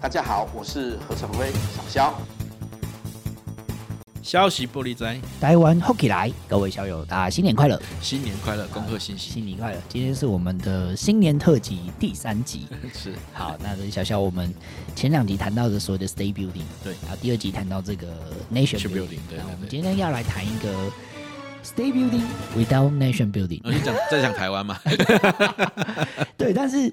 大家好，我是何成威，小肖。消息玻璃仔，台湾 h o k e y 来，各位小友，大家新年快乐！新年快乐，恭贺新喜！新年快乐！今天是我们的新年特辑第三集，是好。那小小，我们前两集谈到的所谓的 state building，对，然后第二集谈到这个 nation building，, 对，对，对。我们今天要来谈一个 state building without nation building。你讲在讲台湾吗？对，但是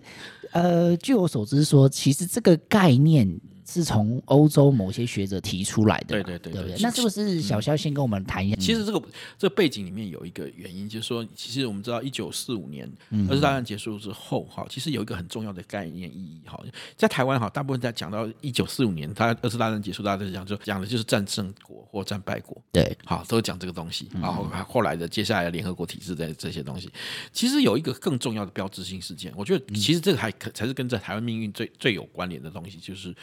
呃，据我所知说，其实这个概念。是从欧洲某些学者提出来的，对对对，对，对，那是不是小肖先跟我们谈一下？其实这个这个背景里面有一个原因，就是说，其实我们知道，一九四五年二次大战结束之后，哈，其实有一个很重要的概念意义，哈，在台湾哈，大部分在讲到一九四五年，他二次大战结束，大家都讲就讲的就是战胜国或战败国，对，好，都讲这个东西，然后后来的接下来的联合国体制的这些东西，其实有一个更重要的标志性事件，我觉得其实这个还可才是跟这台湾命运最最有关联的东西，就是。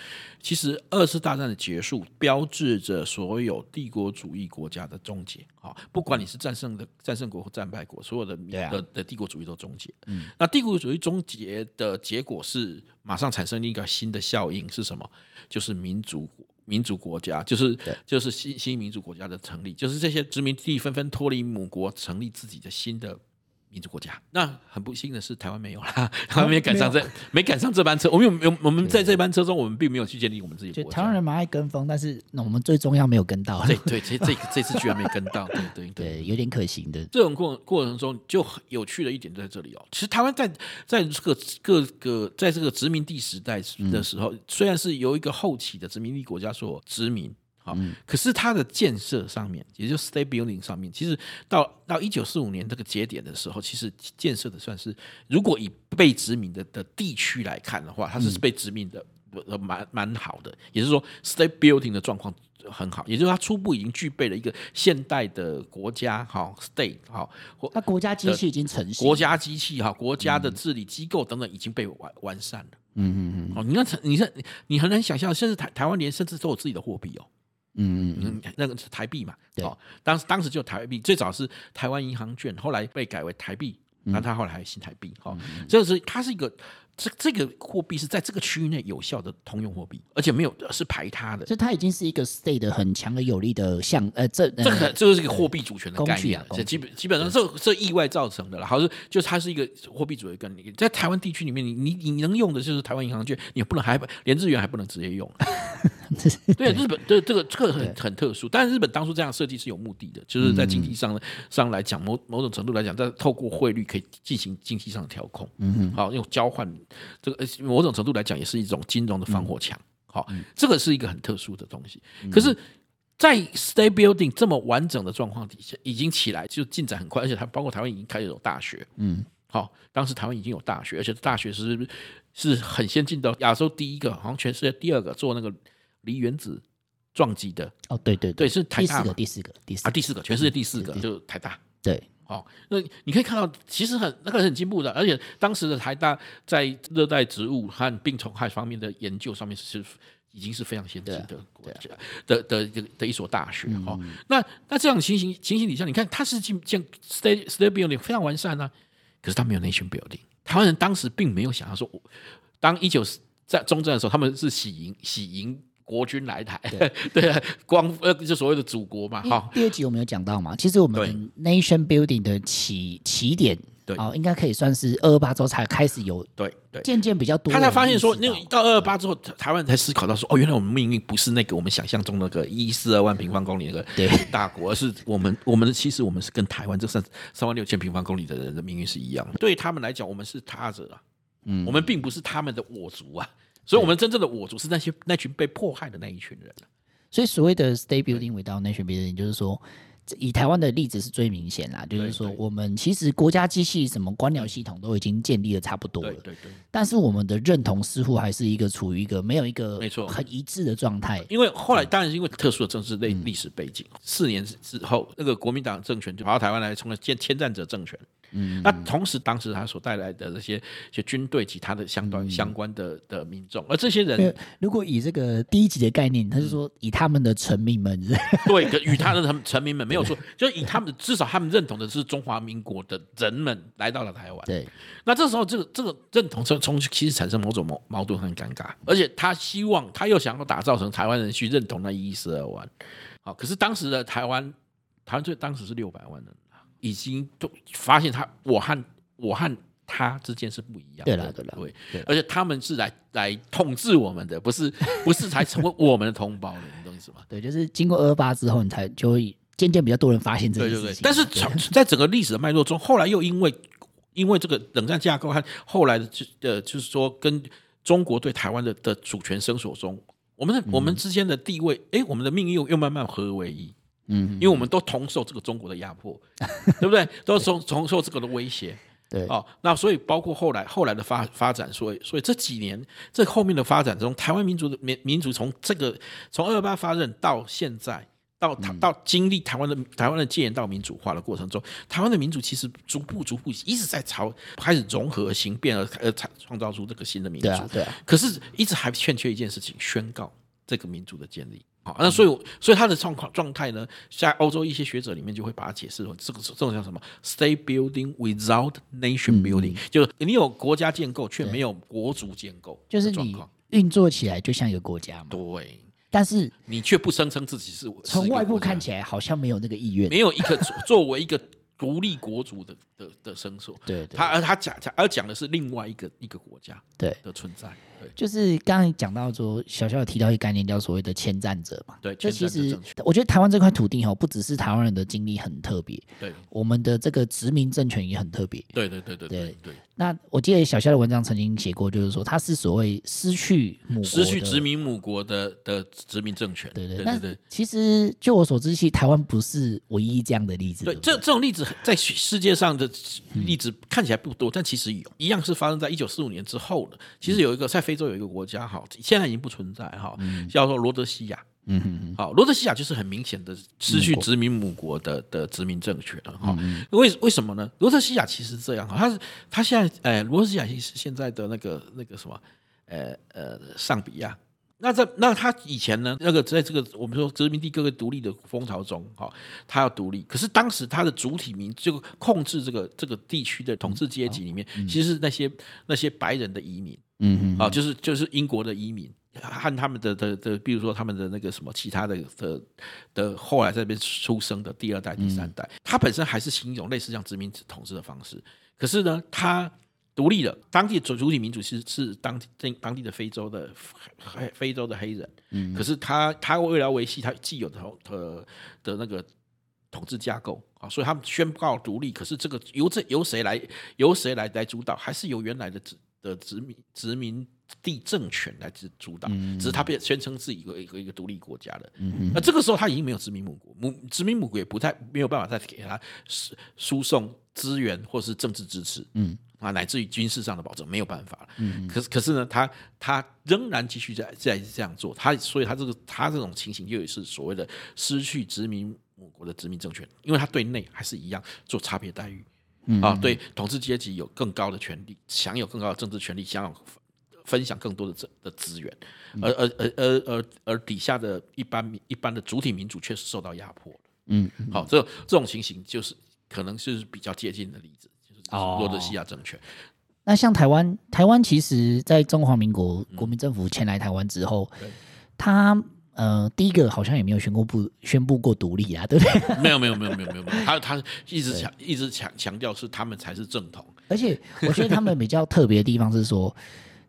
其实二次大战的结束，标志着所有帝国主义国家的终结。啊，不管你是战胜的战胜国或战败国，所有的的的帝国主义都终结。嗯，那帝国主义终结的结果是马上产生一个新的效应是什么？就是民族民族国家，就是就是新新民主国家的成立，就是这些殖民地纷纷脱离母国，成立自己的新的。民主国家，那很不幸的是，台湾没有啦，台湾没赶上这，没赶上这班车。我们有，有，我们在这班车中，我们并没有去建立我们自己的国家。台湾人蛮爱跟风，但是那我们最重要没有跟到。对对，这这这次居然没跟到，对对对，对，有点可行的。这种过过程中就很有趣的一点在这里哦。其实台湾在在这个各个在这个殖民地时代的时候，虽然是由一个后起的殖民地国家所殖民。好，可是它的建设上面，也就是 state building 上面，其实到到一九四五年这个节点的时候，其实建设的算是，如果以被殖民的的地区来看的话，它是被殖民的呃蛮蛮好的，也就是说 state building 的状况很好，也就是它初步已经具备了一个现代的国家哈 state 哈，它国家机器已经成型，国家机器哈，国家的治理机构等等已经被完完善了。嗯嗯嗯。哦，你看，你看，你很难想象，甚至台台湾连甚至都有自己的货币哦。嗯嗯嗯，那个是台币嘛？对，哦，当时当时就台币，最早是台湾银行券，后来被改为台币，那它后来还有新台币，哈，这是它是一个。这这个货币是在这个区域内有效的通用货币，而且没有是排他的，所以它已经是一个 state 的很强的有力的像呃这这个这个是一个货币主权的概念，这基本基本上这这意外造成的了，好像就是它是一个货币主权概念，在台湾地区里面，你你你能用的就是台湾银行券，你不能还连日元还不能直接用。对，日本对这个这个很很特殊，但是日本当初这样设计是有目的的，就是在经济上上来讲，某某种程度来讲，在透过汇率可以进行经济上的调控，嗯哼，好用交换。这个某种程度来讲，也是一种金融的防火墙。好，这个是一个很特殊的东西。可是，在 state building 这么完整的状况底下，已经起来就进展很快，而且它包括台湾已经开始有大学。嗯，好，当时台湾已经有大学，而且大学是是很先进的，亚洲第一个，好像全世界第二个做那个离原子撞击的。哦，对对对，是台大第四个，第四个，第四啊，第四个，全世界第四个就是台大。对。哦，那你可以看到，其实很那个很进步的，而且当时的台大在热带植物和病虫害方面的研究上面是已经是非常先进的国家的的的的一所大学。哦，那那这样情形情形底下，你看它是建建 state state building 非常完善呢，可是它没有 nation building。台湾人当时并没有想要说，当一九在中正的时候，他们是喜迎喜迎。国军来台，对 啊，光呃，就所谓的祖国嘛，哈。第二集我们有讲到嘛，其实我们 nation building 的起起点，对，哦，应该可以算是二二八之后才开始有，对对，渐渐比较多。他才发现说，那个到二二八之后，台湾才思考到说，哦，原来我们命运不是那个我们想象中那个一四二万平方公里那个大国，而是我们我们的其实我们是跟台湾这三三万六千平方公里的人的命运是一样的。对他们来讲，我们是他者啊，嗯，我们并不是他们的我族啊。所以，我们真正的我族是那些那群被迫害的那一群人。所以，所谓的 state building without nation building，就是说，以台湾的例子是最明显啦。就是说，我们其实国家机器、什么官僚系统都已经建立的差不多了。对对对。但是，我们的认同似乎还是一个处于一个没有一个没错很一致的状态。因为后来当然是因为特殊的政治类历史背景，四年之后，那个国民党政权就跑到台湾来，成了建侵占者政权。嗯，那同时当时他所带来的这些些军队及他的相关、嗯、相关的的民众，而这些人，如果以这个第一集的概念，他是说以他们的臣民们，对，与他的臣臣民们没有错，就以他们至少他们认同的是中华民国的人们来到了台湾。对，那这时候这个这个认同从从其实产生某种矛矛盾很尴尬，而且他希望他又想要打造成台湾人去认同那一十二万，好，可是当时的台湾，台湾最当时是六百万人。已经都发现他，我和我和他之间是不一样的。对了，对了，对，而且他们是来来统治我们的，不是 不是才成为我们的同胞的，你懂意思吗？对，就是经过二二八之后，你才就会渐渐比较多人发现这个事情。对对对。但是在整个历史的脉络中，后来又因为因为这个冷战架构和后来的就呃，就是说跟中国对台湾的的主权伸索中，我们的、嗯、我们之间的地位，哎，我们的命运又又慢慢合为一。嗯，因为我们都同受这个中国的压迫，对不对？都从同受这个的威胁，对哦。那所以包括后来后来的发发展，所以所以这几年这后面的发展中，台湾民族的民民族从这个从二二八发展到现在，到到经历台湾的台湾的戒严到民主化的过程中，台湾的民族其实逐步逐步一直在朝开始融合形变而而创创造出这个新的民族，对啊，对啊。可是一直还欠缺一件事情，宣告这个民族的建立。好，那所以，所以他的状况状态呢，在欧洲一些学者里面就会把它解释为这个这种叫什么？State building without nation building，、嗯、就是你有国家建构却没有国族建构，就是你运作起来就像一个国家嘛。对，但是你却不声称自己是从外部看起来好像没有那个意愿，没有一个作为一个独立国族的的的声索。对，对，他而他讲而讲的是另外一个一个国家对。的存在。就是刚刚讲到说，小小有提到一个概念，叫所谓的迁徙者嘛。对，就其实我觉得台湾这块土地哈，不只是台湾人的经历很特别，对，我们的这个殖民政权也很特别。对对对对对对。那我记得小肖的文章曾经写过，就是说他是所谓失去母国失去殖民母国的的殖民政权。对对对对。其实就我所知，其实台湾不是唯一这样的例子。对，这这种例子在世界上的例子看起来不多，但其实有一样是发生在一九四五年之后的。其实有一个在非洲有一个国家哈，现在已经不存在哈，叫做罗德西亚。嗯哼哼，好，罗德西亚就是很明显的失去殖民母国的的殖民政权了哈。为为什么呢？罗德西亚其实这样哈，他是他现在哎，罗德西亚是现在的那个那个什么，呃呃，上比亚。那在那他以前呢，那个在这个我们说殖民地各个独立的风潮中哈，他要独立，可是当时他的主体民就控制这个这个地区的统治阶级里面，其实是那些那些白人的移民，嗯嗯，啊，就是就是英国的移民。和他们的的的，比如说他们的那个什么其他的的的后来在这边出生的第二代、第三代，他本身还是行一种类似像殖民统治的方式。可是呢，他独立了，当地主主体民主其实是当地当地的非洲的黑非洲的黑人。嗯，可是他他为了维系他既有的的的那个统治架构啊，所以他们宣告独立。可是这个由这由谁来由谁来来主导，还是由原来的殖的殖民殖民。地政权来主主导，只是他被宣称是一个一个一个独立国家的。那这个时候他已经没有殖民母国，母殖民母国也不太没有办法再给他输输送资源或是政治支持，嗯啊，乃至于军事上的保证没有办法了。嗯，可是可是呢，他他仍然继续在在这样做，他所以他这个他这种情形又是所谓的失去殖民母国的殖民政权，因为他对内还是一样做差别待遇，啊，对统治阶级有更高的权利，享有更高的政治权利，享有。分享更多的资的资源，而而而而而而底下的一般一般的主体民主确实受到压迫。嗯，好，这这种情形就是可能是比较接近的例子，就是罗德西亚政权。那像台湾，台湾其实在中华民国国民政府迁来台湾之后，他呃第一个好像也没有宣布不宣布过独立啊，对不对？没有没有没有没有没有没有，他他一直强一直强强调是他们才是正统，而且我觉得他们比较特别的地方是说。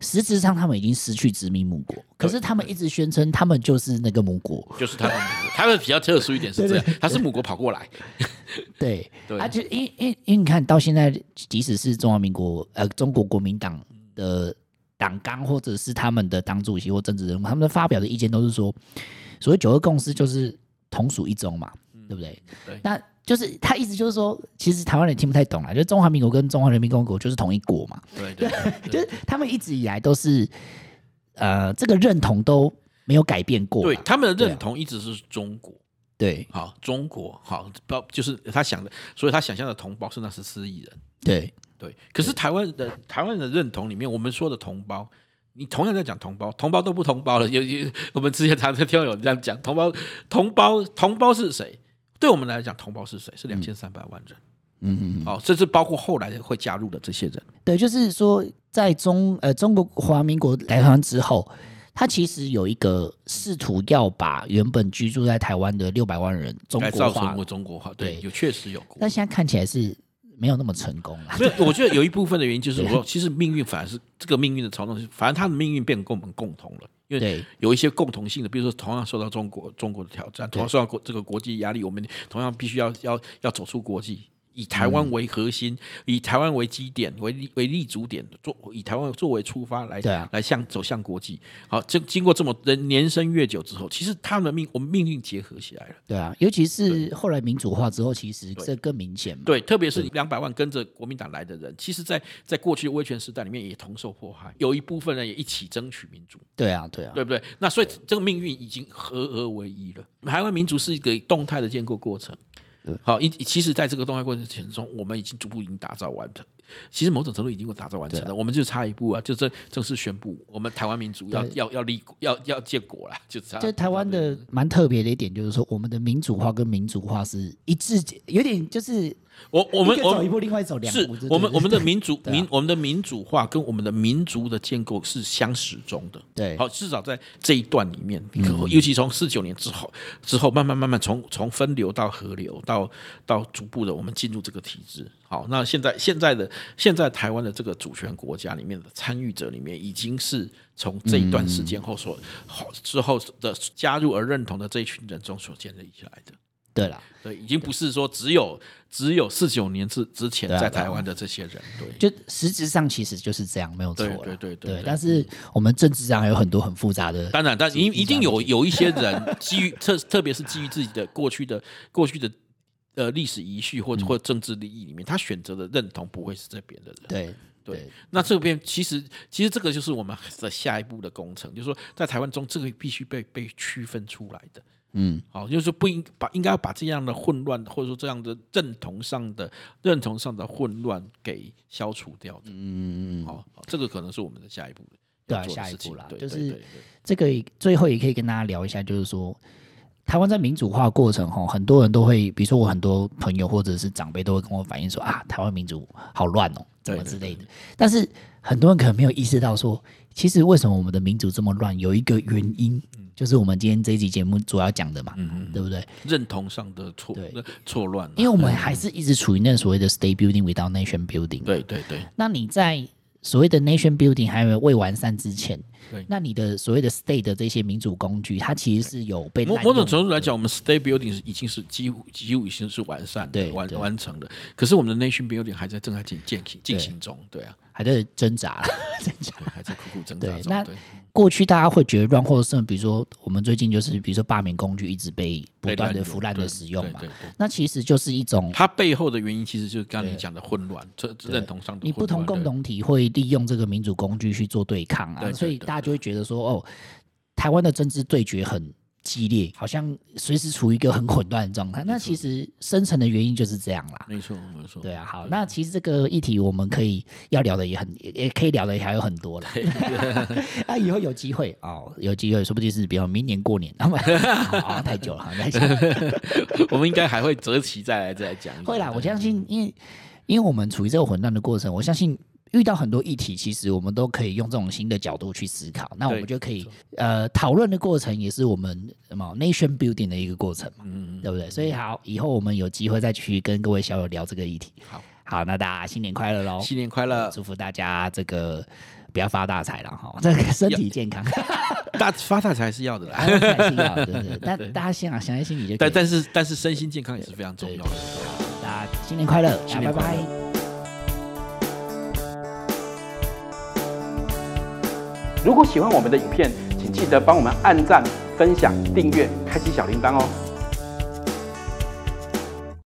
实质上，他们已经失去殖民母国，可是他们一直宣称他们就是那个母国，就是他们母国。他们比较特殊一点是这样，他是母国跑过来。对，而且因因因为你看到现在，即使是中华民国呃中国国民党的党纲或者是他们的党主席或政治人物，他们的发表的意见都是说，所谓九二共识就是同属一中嘛，对不对？对，那。就是他意思就是说，其实台湾人也听不太懂啊，就是中华民国跟中华人民共和国就是同一国嘛。对对，对，就是他们一直以来都是，呃，这个认同都没有改变过。对，他们的认同一直是中国。对，好，中国好，包就是他想的，所以他想象的同胞是那十四亿人。对对。可是台湾的台湾的认同里面，我们说的同胞，你同样在讲同胞，同胞都不同胞了。有有，我们之前常常听到有人这样讲，同胞同胞同胞是谁？对我们来讲，同胞是谁？是两千三百万人。嗯嗯嗯。好，甚至包括后来会加入的这些人。对，就是说，在中呃中国华民国来台湾之后。他其实有一个试图要把原本居住在台湾的六百万人中国化，中国化，对，有确实有过，但现在看起来是没有那么成功了。所以 我觉得有一部分的原因就是说，其实命运反而是这个命运的操纵，反正他的命运变跟我们共同了，因为有一些共同性的，比如说同样受到中国中国的挑战，同样受到国这个国际压力，我们同样必须要要要走出国际。以台湾为核心，嗯、以台湾为基点为立为立足点，做以台湾作为出发来，啊、来向走向国际。好，这经过这么人年深月久之后，其实他们的命我们命运结合起来了。对啊，尤其是后来民主化之后，其实这更明显嘛。对，特别是两百万跟着国民党来的人，其实在在过去的威权时代里面也同受迫害，有一部分人也一起争取民主。对啊，对啊，对不对？那所以这个命运已经合而为一了。台湾民主是一个动态的建构过程。好，一其实，在这个动态过程中，我们已经逐步已经打造完成。其实某种程度已经打造完成了，我们就差一步啊，就正正式宣布，我们台湾民主要要要立要要建国了，就差。就台湾的蛮特别的一点，就是说我们的民主化跟民主化是一致，有点就是。我我们走一步，另外走两步。是我们我们的民主 民我们的民主化跟我们的民族的建构是相始终的。对，好，至少在这一段里面，尤其从四九年之后之后，慢慢慢慢从从分流到合流，到到到逐步的我们进入这个体制。好，那现在现在的现在台湾的这个主权国家里面的参与者里面，已经是从这一段时间后所好之后的加入而认同的这一群人中所建立起来的。对了，对，已经不是说只有只有四九年之之前在台湾的这些人，对，就实质上其实就是这样，没有错。对对对对。但是我们政治上还有很多很复杂的，当然，但一一定有有一些人基于特特别是基于自己的过去的过去的呃历史遗绪或者或政治利益里面，他选择的认同不会是这边的人。对对。那这边其实其实这个就是我们的下一步的工程，就是说在台湾中，这个必须被被区分出来的。嗯，好，就是不应把应该要把这样的混乱，或者说这样的认同上的认同上的混乱给消除掉的。嗯嗯嗯，好，这个可能是我们的下一步的对啊，下一步啦，就是这个最后也可以跟大家聊一下，就是说台湾在民主化过程哈，很多人都会，比如说我很多朋友或者是长辈都会跟我反映说啊，台湾民主好乱哦，怎么之类的。但是很多人可能没有意识到说，其实为什么我们的民主这么乱，有一个原因。就是我们今天这一集节目主要讲的嘛，对不对？认同上的错对错乱，因为我们还是一直处于那所谓的 state building without nation building。对对对。那你在所谓的 nation building 还没有未完善之前，对，那你的所谓的 state 的这些民主工具，它其实是有被某某种程度来讲，我们 state building 是已经是几乎几乎已经是完善的对完完成的。可是我们的 nation building 还在正在进进行进行中，对啊。还在挣扎，挣扎，还在苦苦挣扎。对，那过去大家会觉得乱，或者是比如说我们最近就是比如说罢免工具一直被不断的腐烂的使用嘛，那其实就是一种它背后的原因，其实就是刚才你讲的混乱，这认同上的。你不同共同体会利用这个民主工具去做对抗啊，所以大家就会觉得说，哦，台湾的政治对决很激烈，好像随时处于一个很混乱的状态。那其实深层的原因就是这样啦。没错，没错。对啊，好，那其实这个议题我们可以要聊的也很，也可以聊的还有很多了。那 以后有机会哦，有机会，说不定是比如明年过年，那么 好太久了，太久了。我们应该还会择期再来再来讲。会啦，我相信，因为因为我们处于这个混乱的过程，我相信。遇到很多议题，其实我们都可以用这种新的角度去思考。那我们就可以呃讨论的过程，也是我们什么 nation building 的一个过程嘛，嗯，对不对？所以好，以后我们有机会再去跟各位小友聊这个议题。好，好，那大家新年快乐喽！新年快乐，祝福大家这个不要发大财了哈，这个身体健康。大发大财是要的啦，还是要的，对 对。但大家想啊，想在心里就。但但是但是身心健康也是非常重要的。好，大家新年快乐，新年如果喜欢我们的影片，请记得帮我们按赞、分享、订阅、开启小铃铛哦。